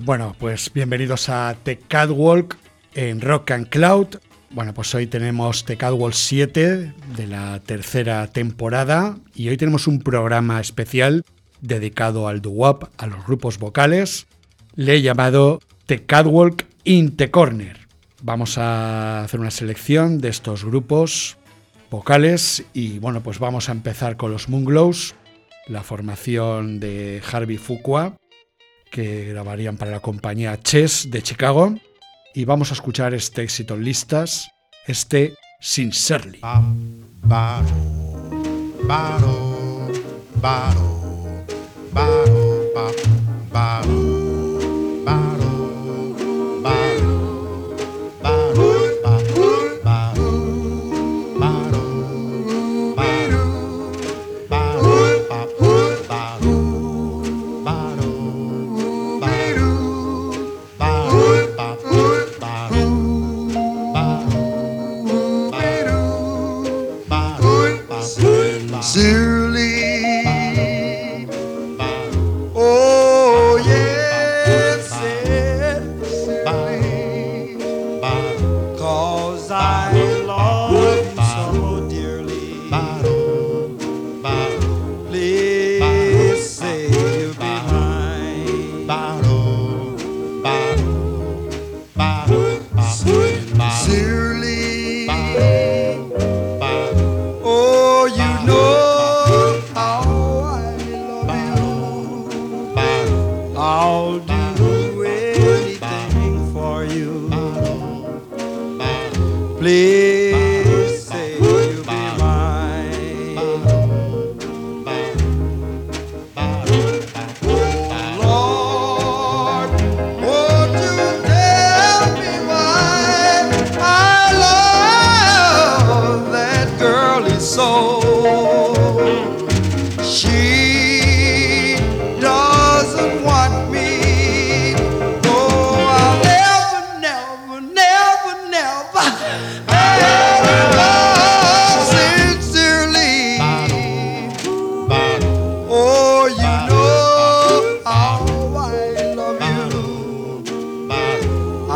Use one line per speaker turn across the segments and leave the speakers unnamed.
Bueno, pues bienvenidos a The Catwalk en Rock and Cloud. Bueno, pues hoy tenemos The Catwalk 7 de la tercera temporada y hoy tenemos un programa especial dedicado al doo-wop, a los grupos vocales. Le he llamado The Catwalk in the Corner. Vamos a hacer una selección de estos grupos vocales y bueno, pues vamos a empezar con los Moonglows, la formación de Harvey Fuqua que grabarían para la compañía Chess de Chicago. Y vamos a escuchar este éxito en listas, este Sincerely.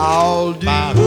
Ahí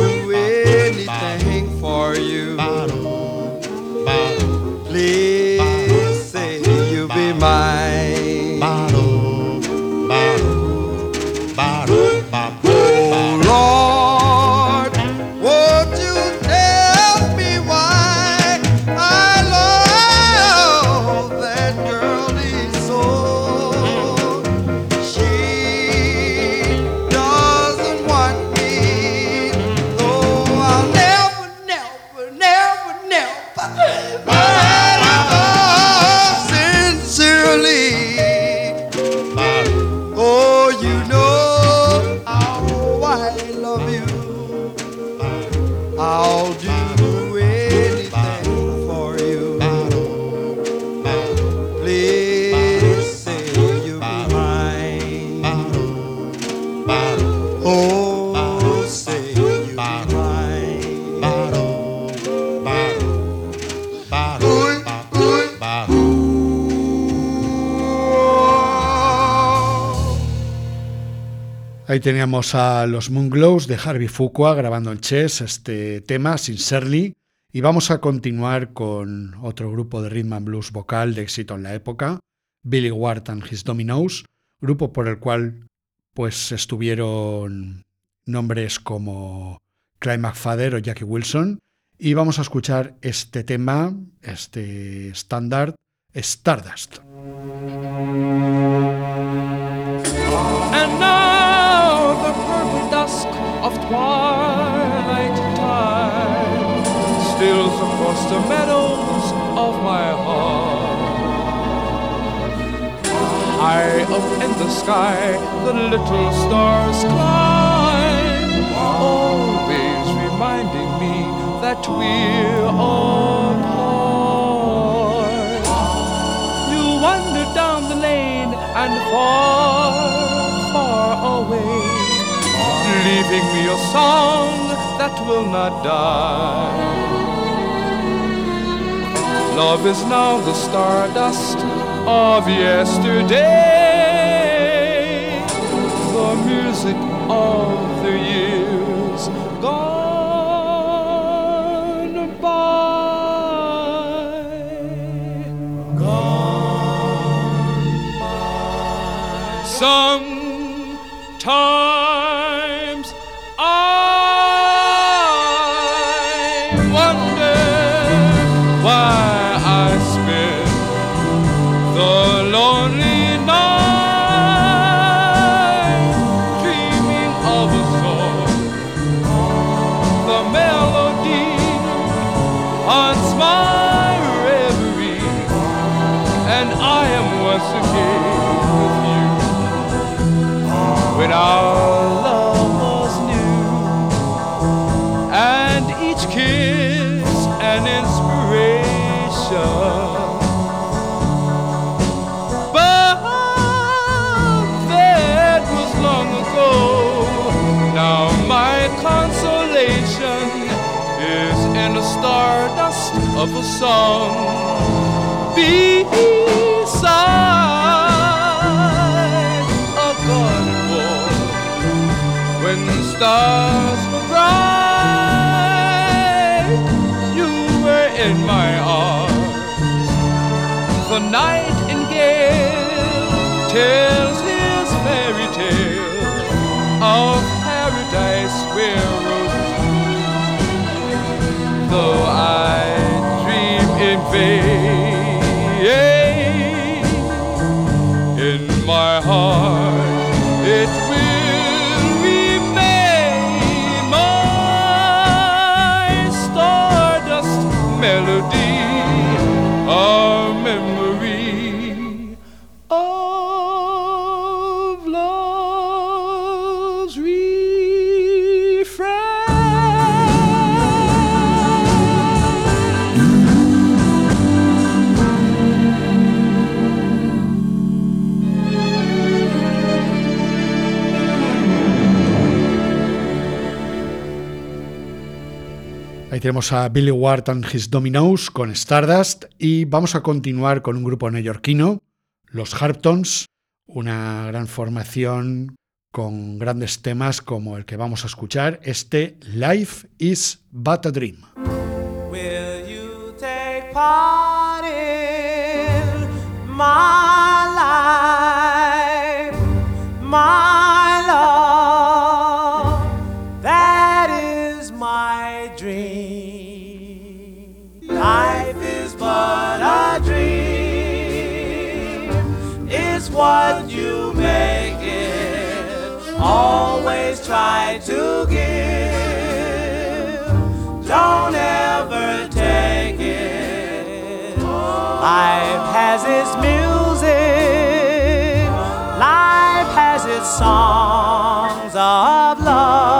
teníamos a los Moonglows de Harvey Fuqua grabando en Chess este tema, Sincerely,
Y vamos a continuar con otro grupo de rhythm and blues vocal de éxito en la época, Billy Ward and His Dominoes, grupo por el cual pues estuvieron nombres como Clyde McFadden o Jackie Wilson. Y vamos a escuchar este tema, este estándar, Stardust.
And dusk of twilight time steals across the meadows of my heart. High up in the sky, the little stars climb, always reminding me that we're apart. You wander down the lane and far, far away, leaving me a song that will not die. Love is now the stardust of yesterday, the music of the years of a song beside a garden wall. When stars
tenemos a Billy Ward and His Dominoes con Stardust y vamos a continuar con un grupo neoyorquino, los Harptons, una gran formación con grandes temas como el que vamos a escuchar, este Life is But a Dream.
Will you take part in my Always try to give. Don't ever take it. Life has its music. Life has its songs of love.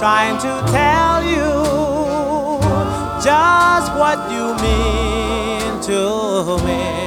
Trying to tell you just what you mean to me.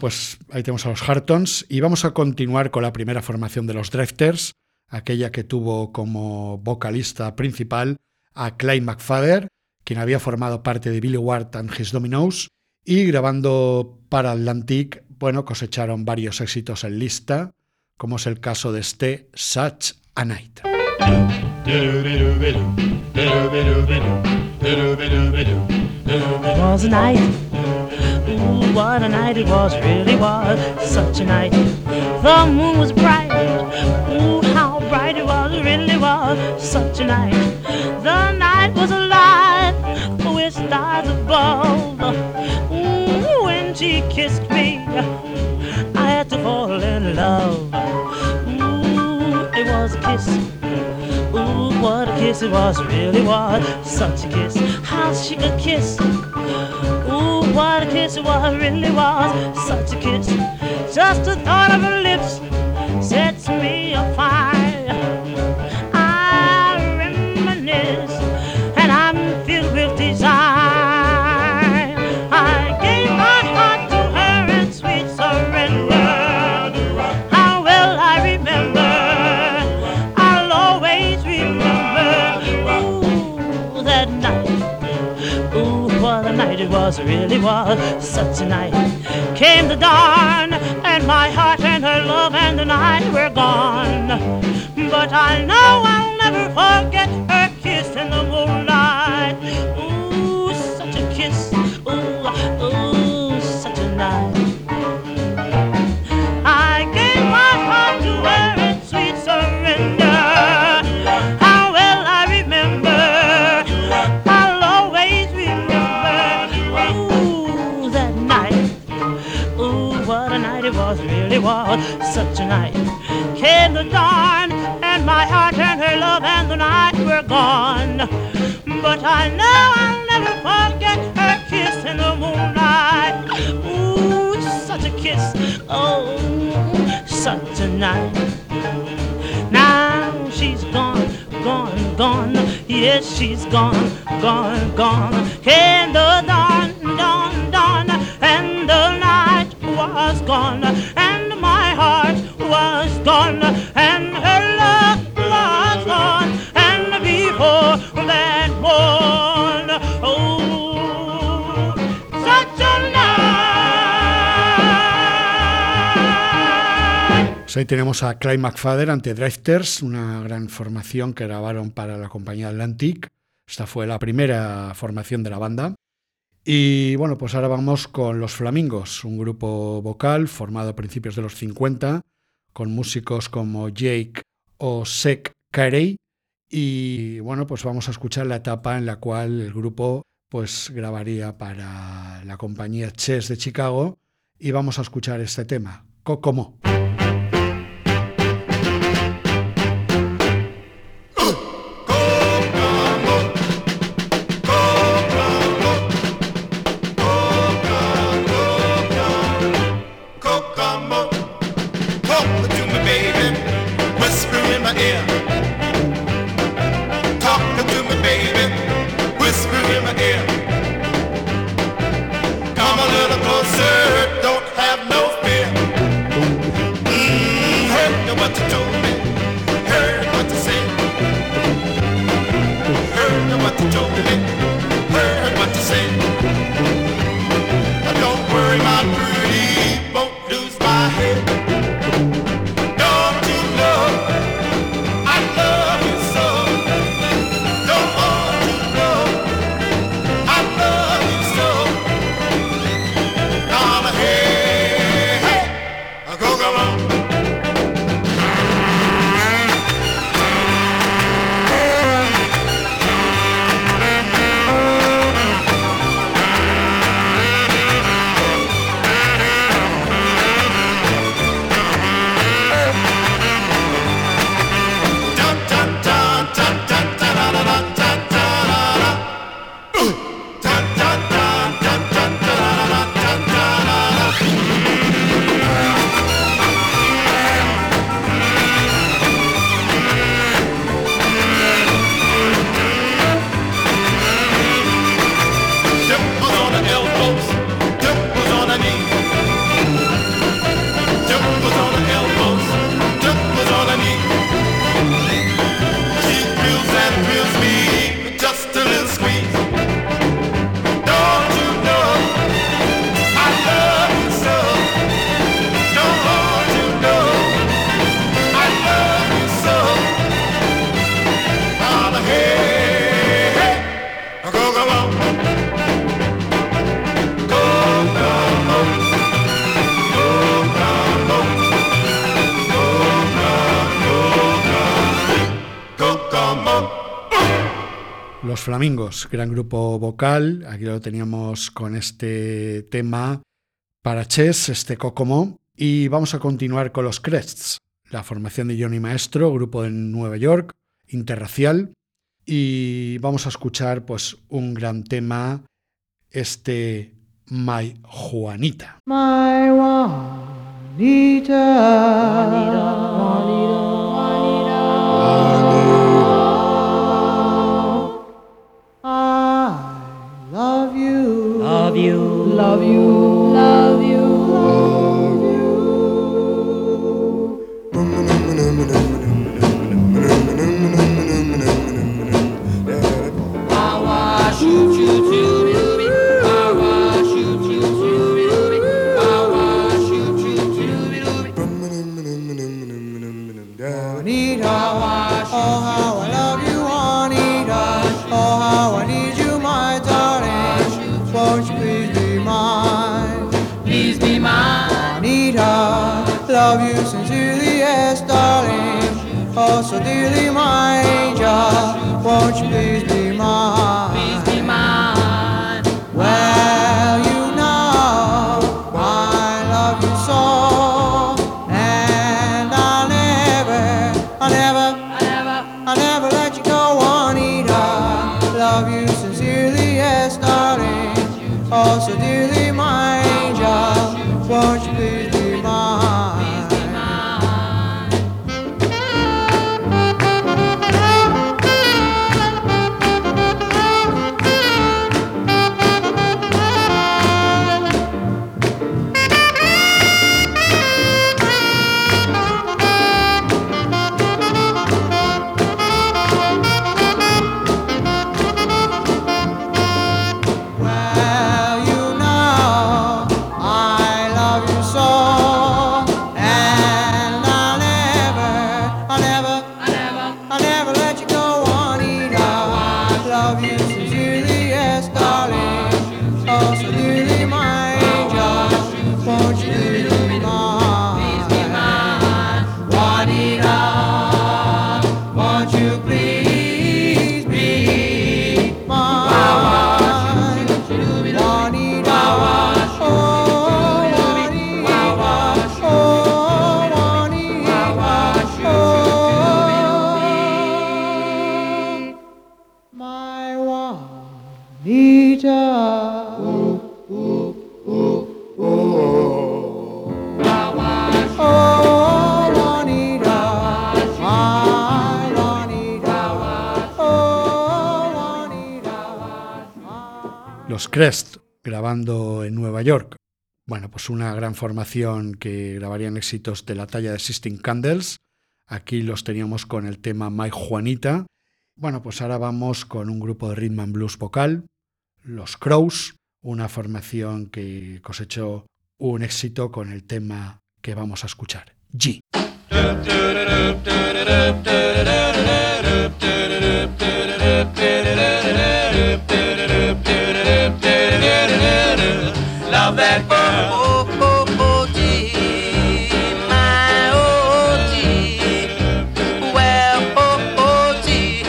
Pues ahí tenemos a los Hartons y vamos a continuar con la primera formación de los Drifters, aquella que tuvo como vocalista principal a Clyde McFadder, quien había formado parte de Billy Ward and His Dominoes, y grabando para Atlantic, bueno, cosecharon varios éxitos en lista, como es el caso de este Such a Night.
Ooh, what a night it was, really was. Such a night. The moon was bright. Ooh, how bright it was, really was. Such a night. The night was alive with stars above. Ooh, when she kissed me, I had to fall in love. Ooh, it was a kiss. Ooh, what a kiss it was, really was. Such a kiss. How she could kiss. What a kiss it was, really was. Such a kiss. Just the thought of her lips sets me afire. It was, really was such a night. Came the dawn, and my heart and her love and the night were gone. But I know I'll never forget her kiss in the moonlight. Was. Such a night. Came the dawn, and my heart and her love and the night were gone. But I know I'll never forget her kiss in the moonlight. Ooh, such a kiss. Oh, such a night. Now she's gone, gone, gone. Yes, she's gone, gone, gone. Came the dawn, dawn, dawn, and the night was gone, gone, and love and before that oh, such a night.
Pues ahí tenemos a Clyde McFadder ante Drifters, una gran formación que grabaron para la compañía Atlantic. Esta fue la primera formación de la banda. Y bueno, pues ahora vamos con Los Flamingos, un grupo vocal formado a principios de los 50, con músicos como Jake o Sek Carey. Y bueno, pues vamos a escuchar la etapa en la cual el grupo pues grabaría para la compañía Chess de Chicago y vamos a escuchar este tema, Kokomo. Flamingos, gran grupo vocal. Aquí lo teníamos con este tema para Chess, este Kokomo. Y vamos a continuar con los Crests, la formación de Johnny Maestro, grupo de Nueva York, interracial. Y vamos a escuchar pues un gran tema, este My Juanita.
My Juanita, I love you, Oh so dearly, my angel. Won't you please be
Los Crest, grabando en Nueva York. Bueno, pues una gran formación que grabarían éxitos de la talla de Sisting Candles. Aquí los teníamos con el tema My Juanita. Bueno, pues ahora vamos con un grupo de rhythm and blues vocal, los Crows, una formación que cosechó un éxito con el tema que vamos a escuchar, G.
Love that girl. Oh, oh, oh, gee, my oh, gee. Well, oh, oh, gee.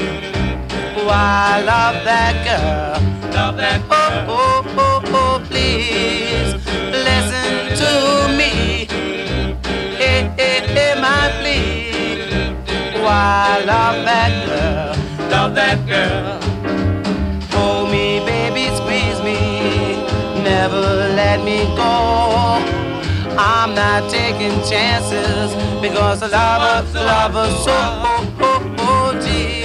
Oh, I love that girl. Love that girl. Oh, oh, oh, oh, oh, please listen to me. Hey, hey, hey, my plea. Oh, I love that girl. Love that girl. Let me go. I'm not taking chances because I love her, love her so. Oh, oh, oh, gee.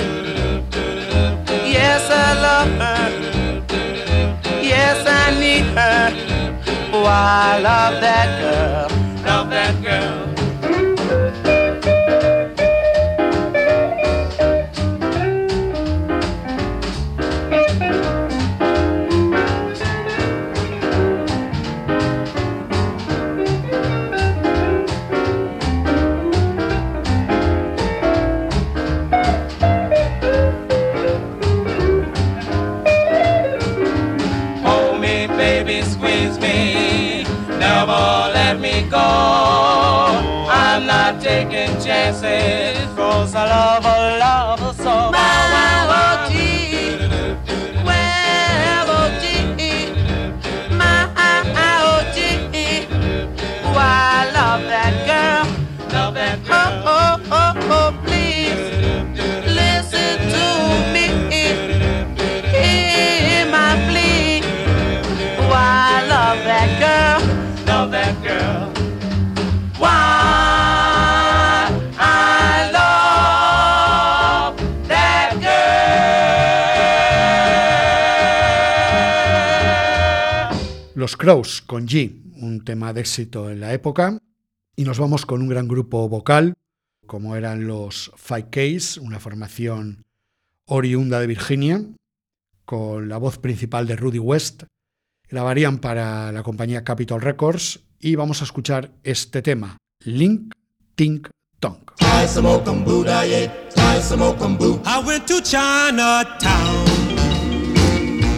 Yes, I love her. Yes, I need her. Oh, I love that girl. Love that girl. Baby, me. Never let me go. I'm not taking chances. Cause I love a love
Los Crows con G, un tema de éxito en la época. Y nos vamos con un gran grupo vocal, como eran los Five Ks, una formación oriunda de Virginia, con la voz principal de Rudy West. Grabarían para la compañía Capitol Records y vamos a escuchar este tema, Link Tink Tonk.
I went to Chinatown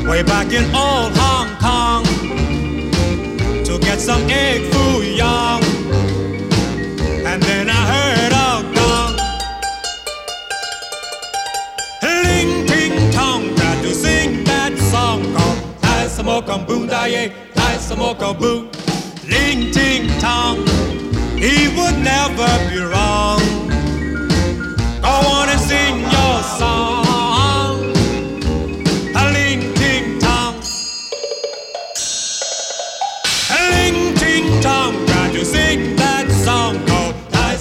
way back in old Hong Kong get some egg foo young. And then I heard a gong. Ling ting tong, tried to sing that song called Tai Samoka Boom Daye, Tai Samoka Boo. Ling ting tong, he would never be wrong. On and sing your song.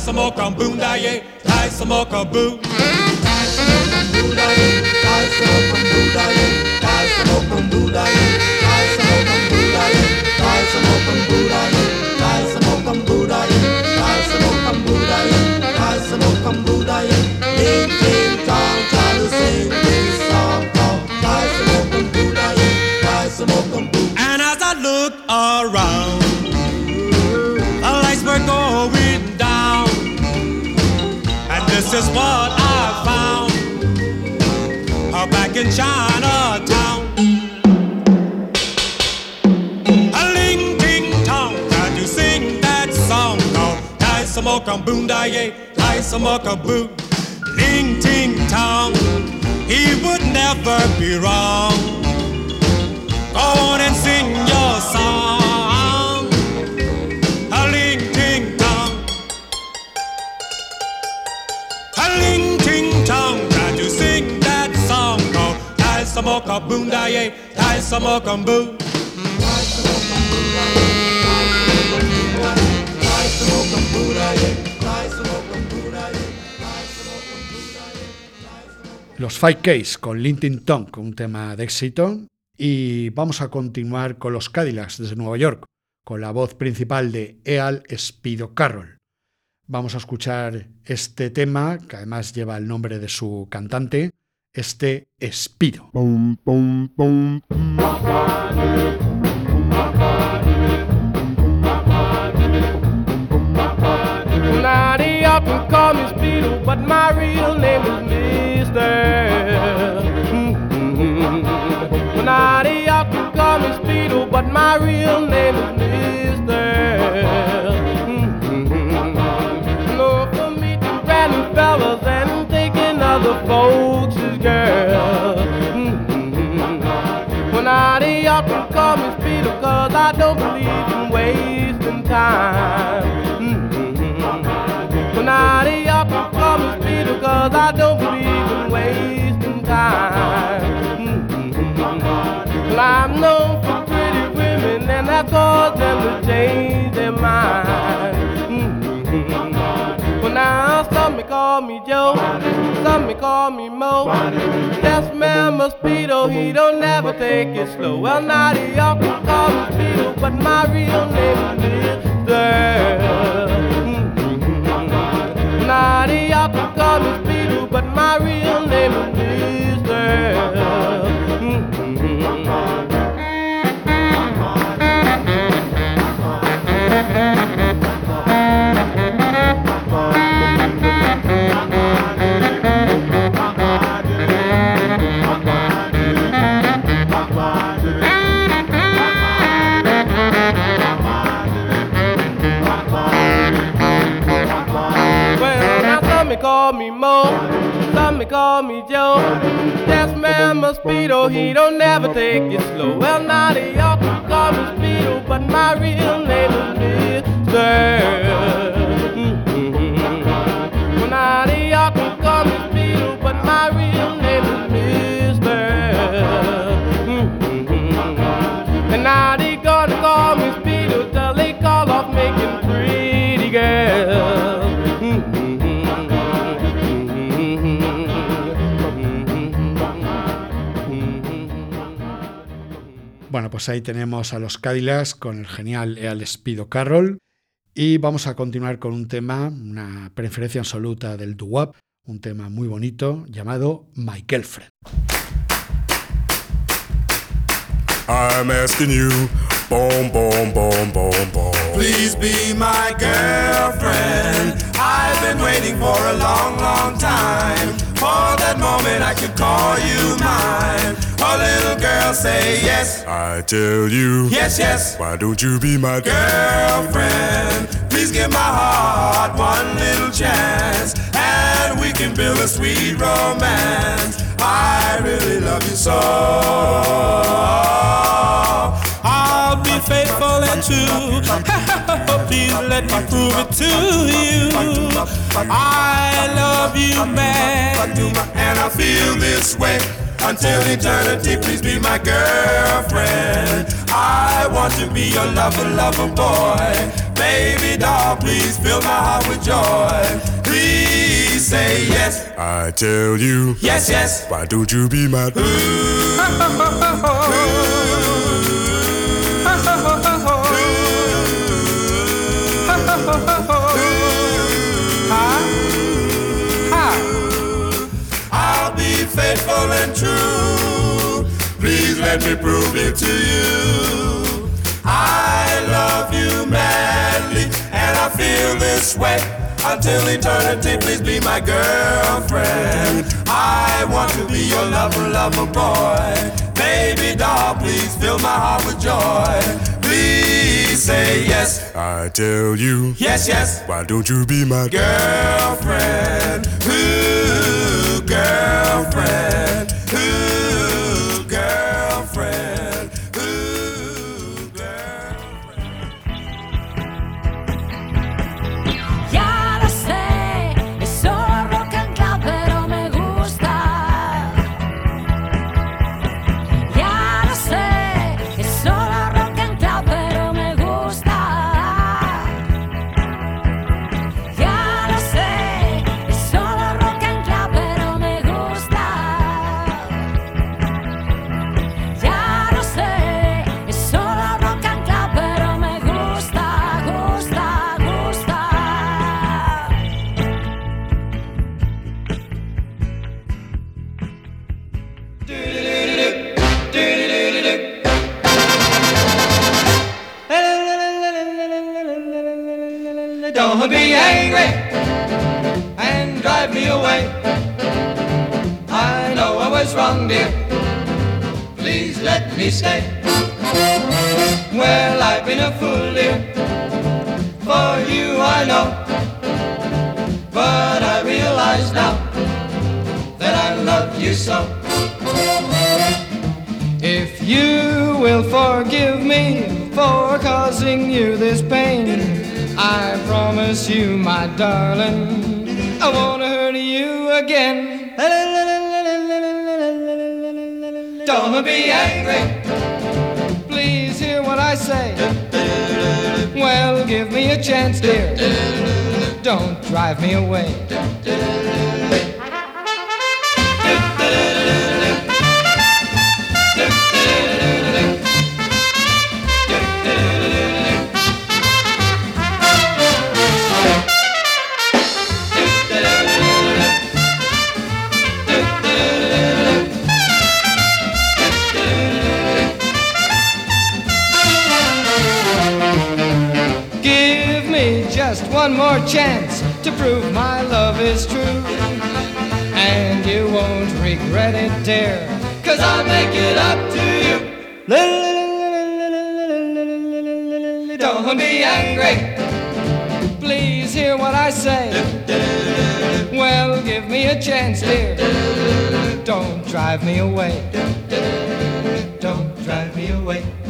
Tai Samoka Boom Da Ye. Tai Samoka Boo. And as I look around, Is what I found back in Chinatown. A ling ting tong, can you sing that song oh, called Tai Samoka Boom Da Ye, Tai Samoka Boo? Ling ting tong, he would never be wrong. Go on and sing your song.
Los Five Ks con Lintin Tonk, un tema de éxito. Y vamos a continuar con los Cadillacs desde Nueva York, con la voz principal de Eal Spido Carroll. Vamos a escuchar este tema, que además lleva el nombre de su cantante, este
Speedo. Now they often call me Speedo, but my real name is I don't believe in wasting time. Mm-hmm. Well, now they often call me Speedo cause I don't believe in wasting time. Mm-hmm. Well, I'm known for pretty women and that caused them to change their mind. Call me Joe, some may call me Mo. Yes, man, Mosquito, he don't never take it slow. Well, now they often call me Speedo, but my real name is Mister. Now they often call me Speedo, but my real name is Mister. Call me Mo, some may call me Joe. Yes, man, Mosquito, he don't never take it slow. Well, now they all call me Speedo, but my real name is Mister. Well, now they all call me Speedo, but my real
pues ahí tenemos a los Cadillacs con el genial Eal Spido Carroll. Y vamos a continuar con un tema, una preferencia absoluta del doo-wop, un tema muy bonito llamado My Girlfriend.
I'm asking you, boom, boom, boom, boom, boom.
Please be my girlfriend. I've been waiting for a long, long time. For that moment I could call you mine. A little girl say yes.
I tell you,
Yes, yes.
why don't you be my
Girlfriend, please give my heart one little chance. And we can build a sweet romance. I really love you so.
I'll be faithful and true. Please let me prove it to you. I love you, man.
And I feel this way until eternity. Please be my girlfriend. I want to be your lover, lover boy. Baby doll, please fill my heart with joy. Please say yes,
I tell you,
yes, yes.
why don't you be my
I'll faithful and true. Please let me prove it to you. I love you madly, and I feel this way until eternity. Please be my girlfriend. I want to be your lover, lover boy. Baby doll, please fill my heart with joy. Please say yes,
I tell you,
yes, yes
why don't you be my
girlfriend.
And drive me away. I know I was wrong, dear. Please let me stay. Well, I've been a fool, dear. For you, I know. But I realize now that I love you so. If you will forgive me for causing you this pain, I promise you, my darling, I won't hurt you again. Don't be angry. Please hear what I say. Well, give me a chance, dear. Don't drive me away. More chance to prove my love is true. And you won't regret it, dear, cause I'll make it up to you. Don't be angry. Please hear what I say. Well, give me a chance, dear. Don't drive me away. Don't drive me away.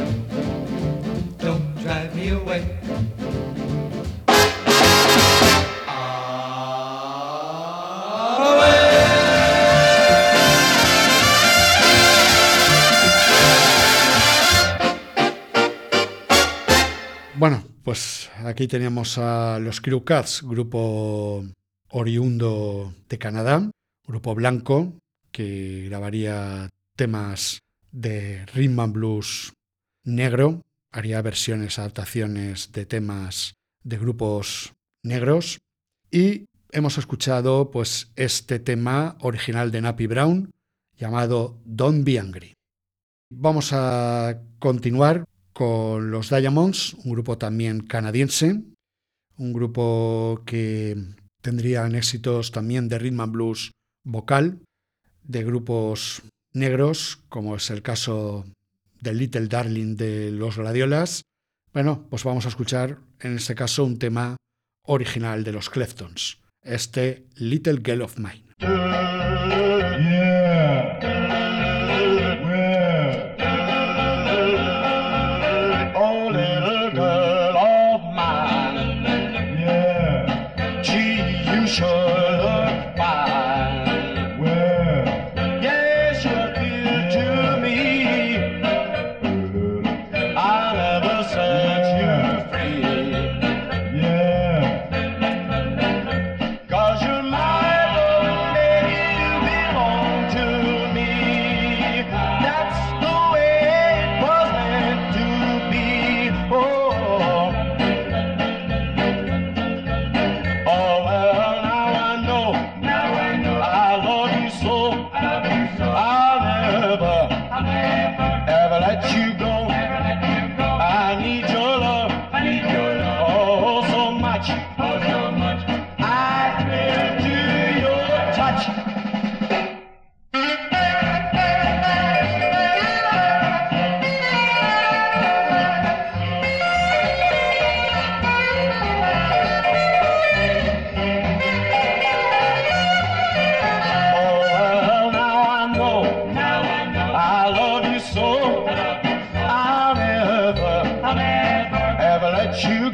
Pues aquí teníamos a los Crew Cats, grupo oriundo de Canadá, grupo blanco que grabaría temas de rhythm and blues negro, haría versiones, adaptaciones de temas de grupos negros y hemos escuchado pues este tema original de Nappy Brown llamado Don't Be Angry. Vamos a continuar con los Diamonds, un grupo también canadiense, un grupo que tendrían éxitos también de rhythm and blues vocal, de grupos negros, como es el caso de Little Darling de los Gladiolas. Bueno, pues vamos a escuchar en este caso un tema original de los Cleftons, este Little Girl of Mine.
You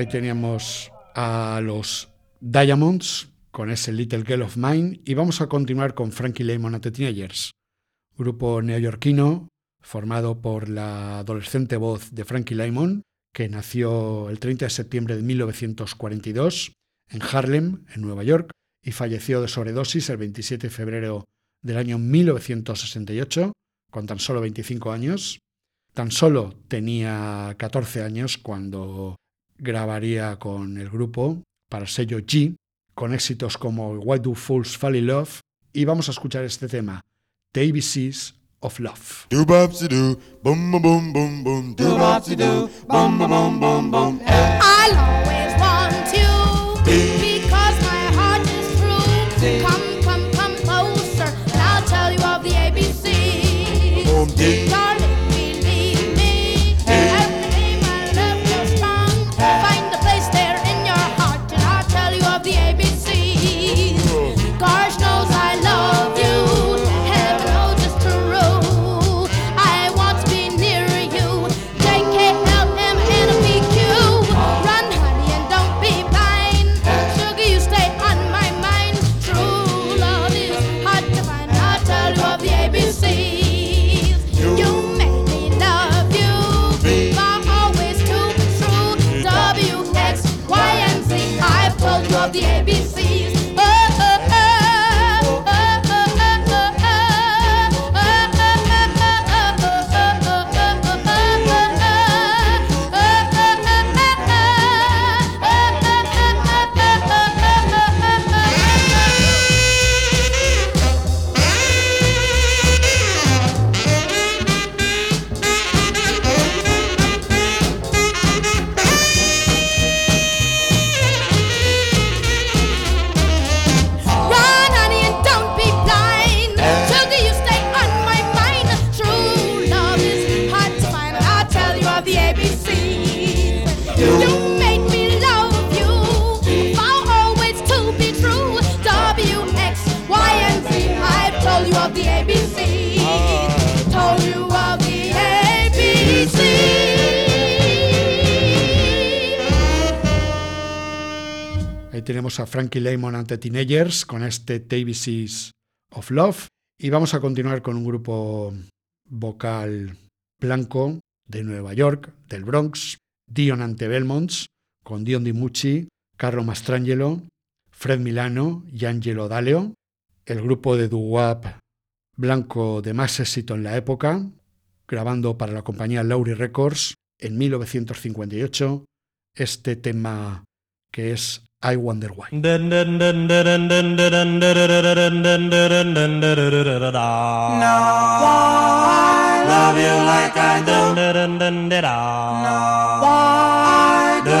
Ahí teníamos a los Diamonds con ese Little Girl of Mine y vamos a continuar con Frankie Lymon and the Teenagers, grupo neoyorquino formado por la adolescente voz de Frankie Lymon, que nació el 30 de septiembre de 1942 en Harlem, en Nueva York, y falleció de sobredosis el 27 de febrero del año 1968, con tan solo 25 años. Tan solo tenía 14 años cuando grabaría con el grupo para el sello G, con éxitos como Why Do Fools Fall in Love, y vamos a escuchar este tema, The ABCs of Love.
Do bopsy do, boom boom boom boom boom, do bopsy do, boom boom boom boom boom.
I'll always want you because
Frankie Lymon ante Teenagers con este TBC's of Love. Y vamos a continuar con un grupo vocal blanco de Nueva York, del Bronx, Dion ante Belmonts, con Dion DiMucci, Carlo Mastrangelo, Fred Milano y Angelo Daleo, el grupo de doo-wop blanco de más éxito en la época, grabando para la compañía Lowry Records en 1958 este tema que es I Wonder Why.
I love you like I do. Why do?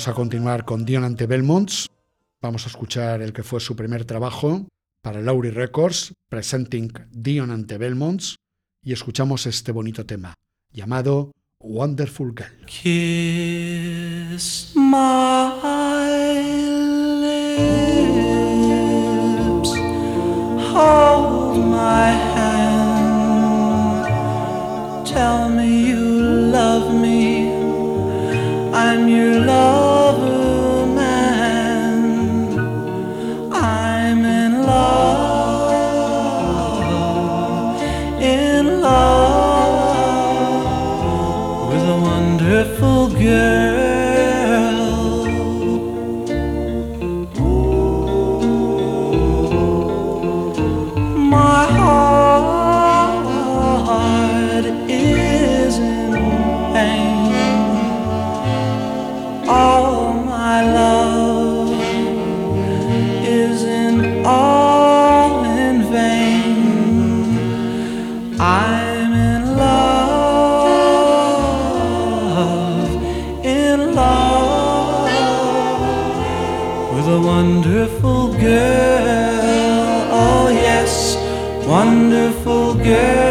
Vamos a continuar con Dion ante Belmonts. Vamos a escuchar el que fue su primer trabajo para Lowry Records, Presenting Dion ante Belmonts, y escuchamos este bonito tema llamado Wonderful Girl.
Kiss my lips, hold my hand, tell me you 月 wonderful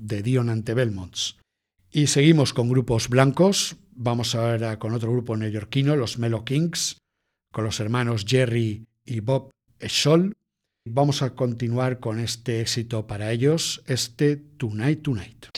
de Dion ante Belmonts. Y seguimos con grupos blancos. Vamos ahora con otro grupo neoyorquino, los Melo Kings, con los hermanos Jerry y Bob Scholl. Vamos a continuar con este éxito para ellos, este Tonight. tonight.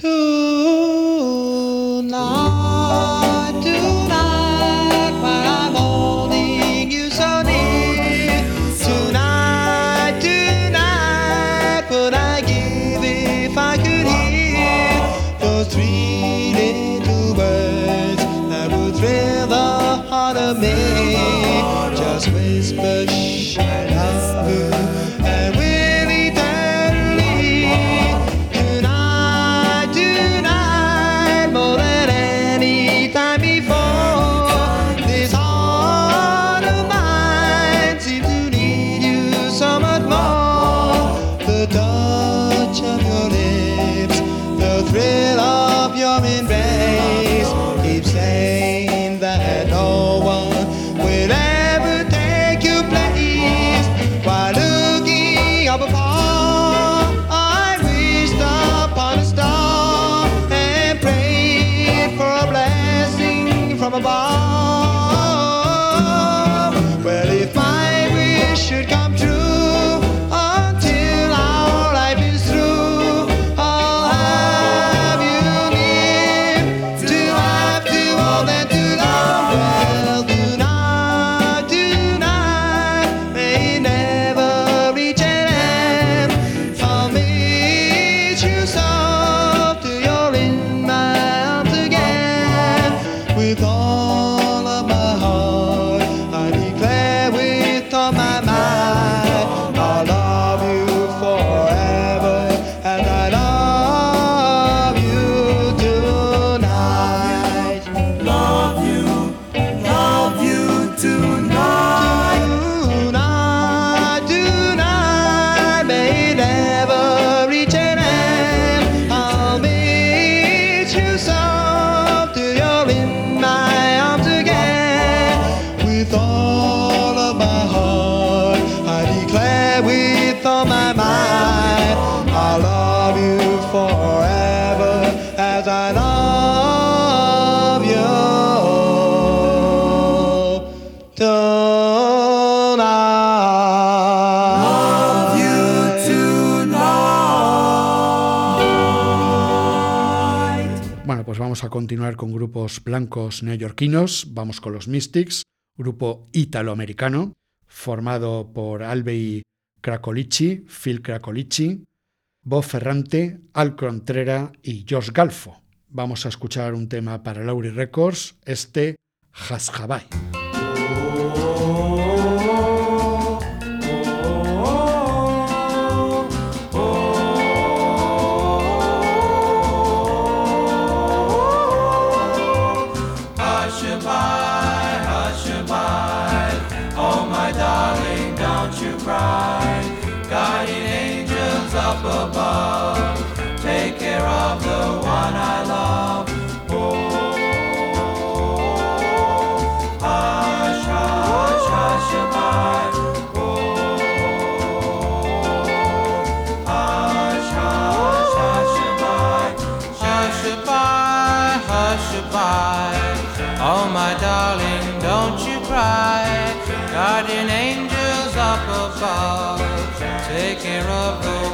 continuar con grupos blancos neoyorquinos, vamos con los Mystics, grupo italoamericano, formado por Albei Cracolici, Phil Cracolici, Bob Ferrante, Al Contrera y Josh Galfo. Vamos a escuchar un tema para Laurie Records, este Hashabai.
above. Take care of the one I love. Oh, hush, hush, hush, above. Oh, my darling, don't you cry. Guardian angels up above, take care of the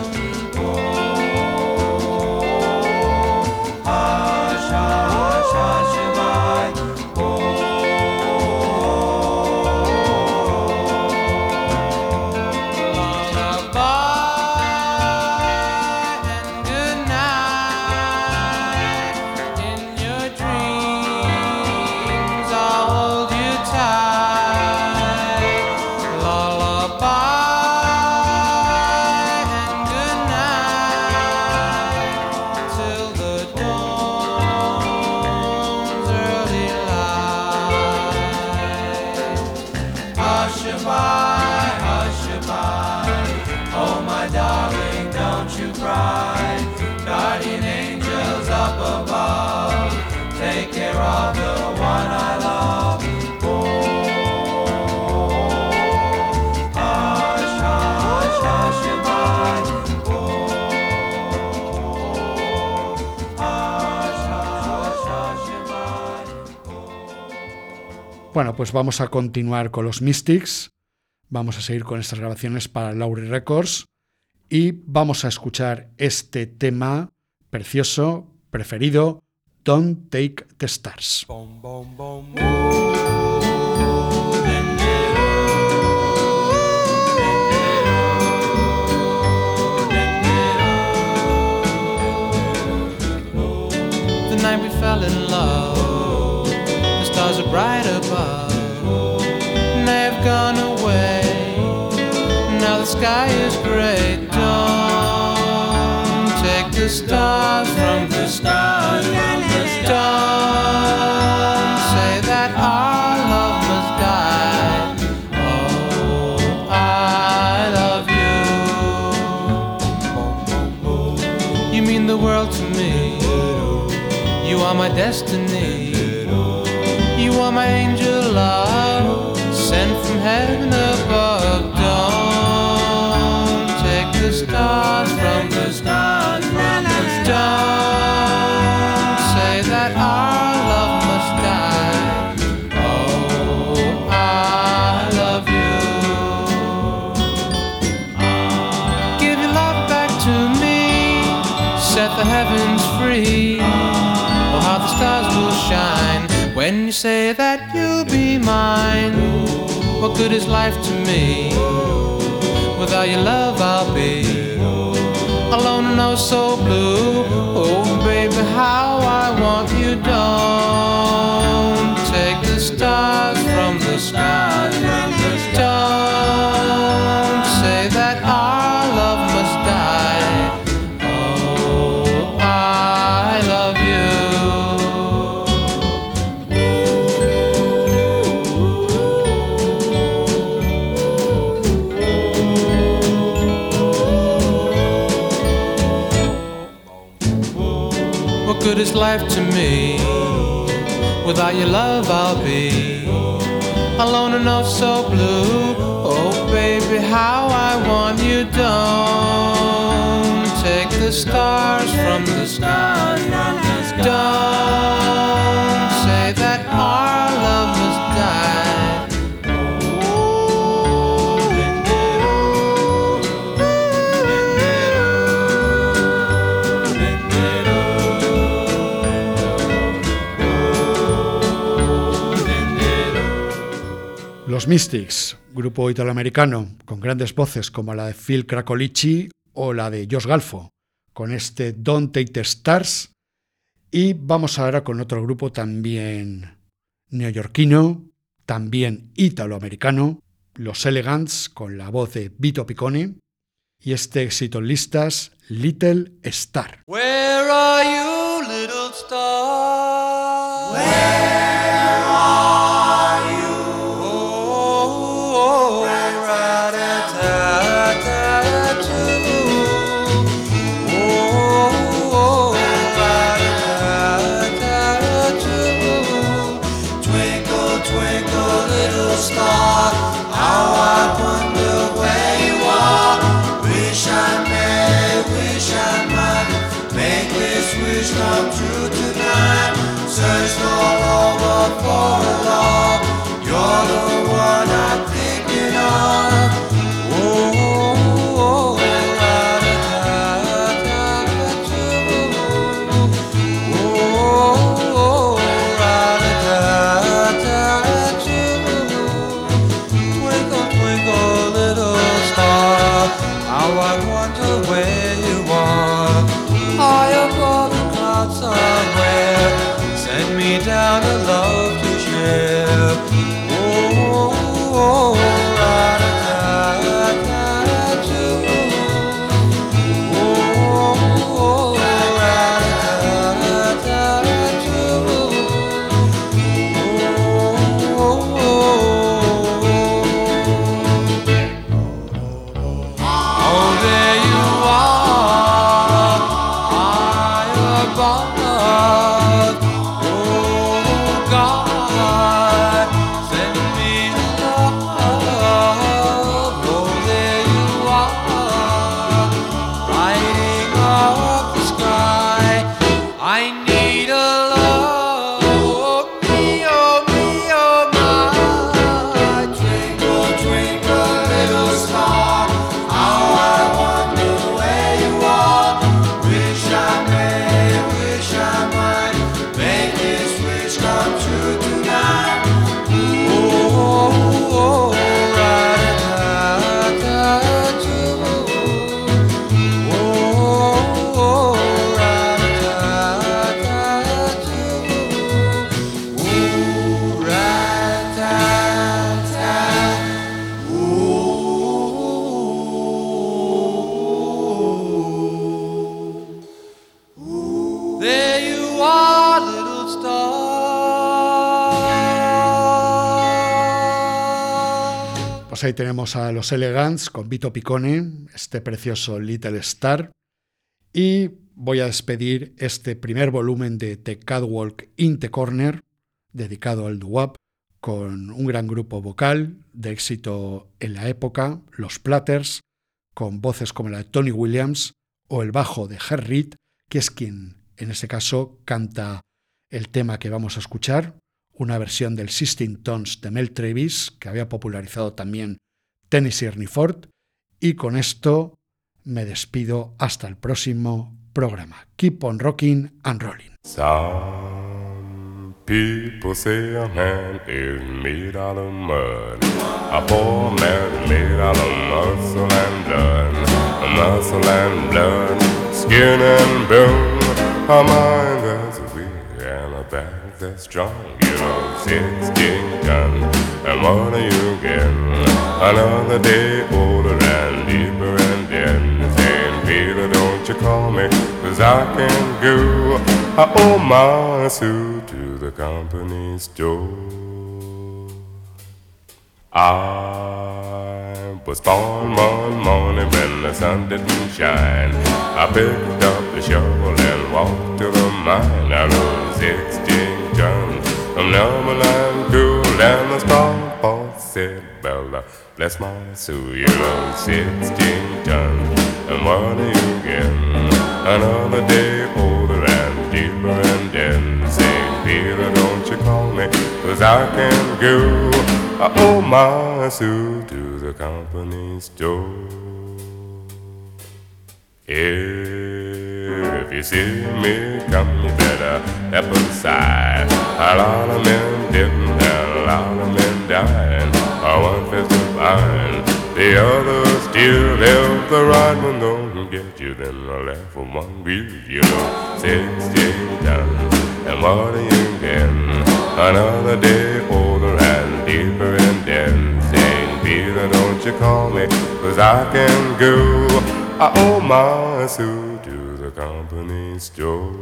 Bueno, pues vamos a continuar con los Mystics. Vamos a seguir con estas grabaciones para Lowry Records. Y vamos a escuchar este tema precioso, preferido, Don't Take the Stars.
They've gone away. Now the sky is gray. Don't take the stars from the stars. Don't say that our love must die. Oh, I love you. You mean the world to me. You are my destiny. Good is life to me? Without your love, I'll be alone and oh so blue. Oh, baby, how I want you. Don't life to me? Without your love, I'll be alone and oh so blue. Oh, baby, how I want you. Don't take the stars from the sky. Don't say that our love must die.
Los Mystics, grupo italoamericano con grandes voces como la de Phil Cracolici o la de Josh Galfo, con este Don't Take the Stars. Y vamos ahora con otro grupo también neoyorquino, también italoamericano, Los Elegants, con la voz de Vito Piccone, y este éxito en listas, Little Star.
Where are you, little star? Come true tonight. Searched all over for a love.
Pues ahí tenemos a los Elegants con Vito Picone, este precioso Little Star. Y voy a despedir este primer volumen de The Catwalk in the Corner, dedicado al doo-wop, con un gran grupo vocal de éxito en la época, los Platters, con voces como la de Tony Williams o el bajo de Herr que es quien en ese caso canta el tema que vamos a escuchar, una versión del Sistine Tones de Mel Travis, que había popularizado también Tennessee Ernie Ford, y con esto me despido hasta el próximo programa. Keep on rocking and rolling.
Some people say a man is made out of mud. A poor man made out of muscle and blood. Muscle and blood, skin and bone. A mind that's weak and a back that's strong. Know, 16 guns. And what are you getting? Another day older and deeper and dead. Saying, Peter, don't you call me, cause I can go. I owe my suit to the company store. I was born one morning when the sun didn't shine. I picked up the shovel and walked to the mine. I rode 16 tons from Numberland cool and the star boss said, Bella, bless uh, my soul, you rode 16 tons. And what are you getting? Another day older and deeper and then St. Peter, don't you call me, cause I can go. I owe my suit to the company store. If you see me come, you better step aside. A lot of men didn't, and a lot of men died. One fist of iron, the other still If the right one don't get you, then the left one won't you. Sixteen done, and what getting? Another day older and deeper in debt. Saint Peter, don't you call me, cause I can go. I owe my company store.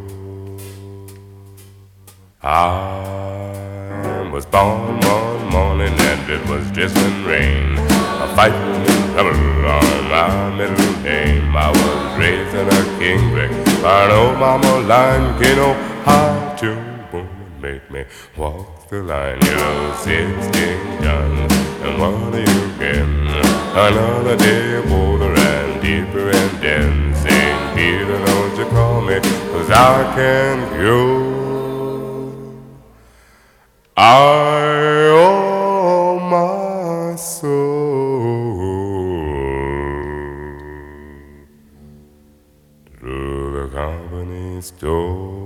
I was born one morning and it was drizzling rain. A fighting in trouble on my middle name. I was raised in a king brick. I know mama line, Kino, high to woman make me walk the line. You know, 16 guns, and what are you getting? Another day older and deeper and St. Peter, don't you call me, cause I can go. I owe my soul to the company store.